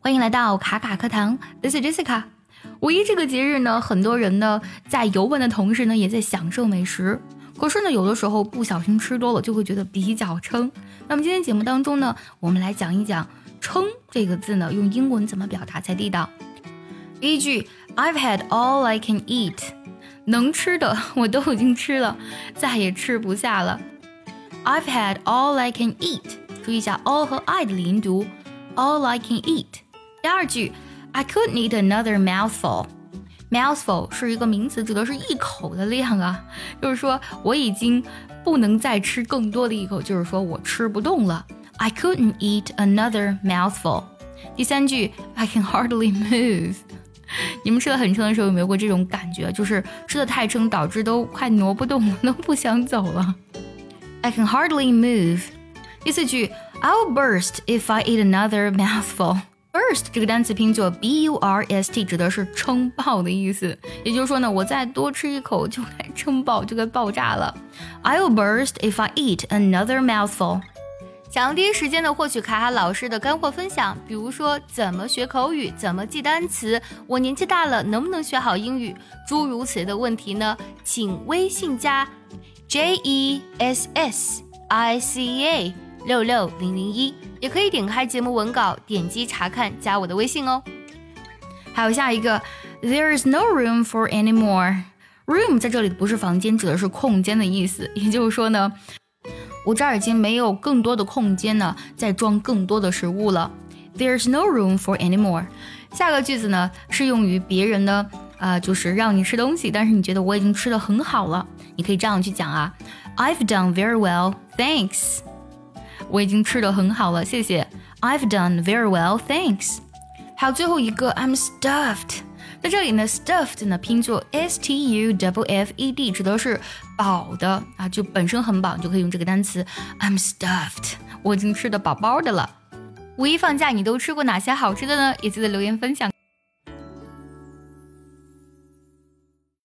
欢迎来到卡卡课堂，This is Jessica。五一这个节日呢，很多人呢在游玩的同时呢，也在享受美食。可是呢，有的时候不小心吃多了，就会觉得比较撑。那么今天节目当中呢，我们来讲一讲“撑”这个字呢，用英文怎么表达才地道。第一句，I've had all I can eat，能吃的 我都已经吃了，再也吃不下了。I've had all I can eat，注意一下 all 和 I 的连读，all I can eat。第二句，I couldn't eat another mouthful。mouthful 是一个名词，指的是一口的量啊，就是说我已经不能再吃更多的一口，就是说我吃不动了。I couldn't eat another mouthful。第三句，I can hardly move。你们吃的很撑的时候有没有过这种感觉？就是吃的太撑，导致都快挪不动了，都不想走了。I can hardly move。第四句，I'll burst if I eat another mouthful。 Burst 这个单词拼作 b u r s t，指的是撑爆的意思。也就是说呢，我再多吃一口就该撑爆，就该爆炸了。I'll burst if I eat another mouthful。想要第一时间的获取卡卡老师的干货分享，比如说怎么学口语，怎么记单词，我年纪大了能不能学好英语，诸如此类的问题呢？请微信加 J E S S I C A 六六零零一，也可以点开节目文稿，点击查看，加我的微信哦。还有下一个，There is no room for any more。Room 在这里不是房间，指的是空间的意思。也就是说呢。我这儿已经没有更多的空间呢，再装更多的食物了。There's no room for any more。下个句子呢，适用于别人呢，呃，就是让你吃东西，但是你觉得我已经吃的很好了，你可以这样去讲啊，I've done very well, thanks。我已经吃的很好了，谢谢。I've done very well, thanks。还有最后一个，I'm stuffed。在这里呢，stuffed 呢拼作 s t u w f e d，指的是饱的啊，就本身很饱，你就可以用这个单词 I'm stuffed，我已经吃的饱饱的了。五一放假你都吃过哪些好吃的呢？也记得留言分享。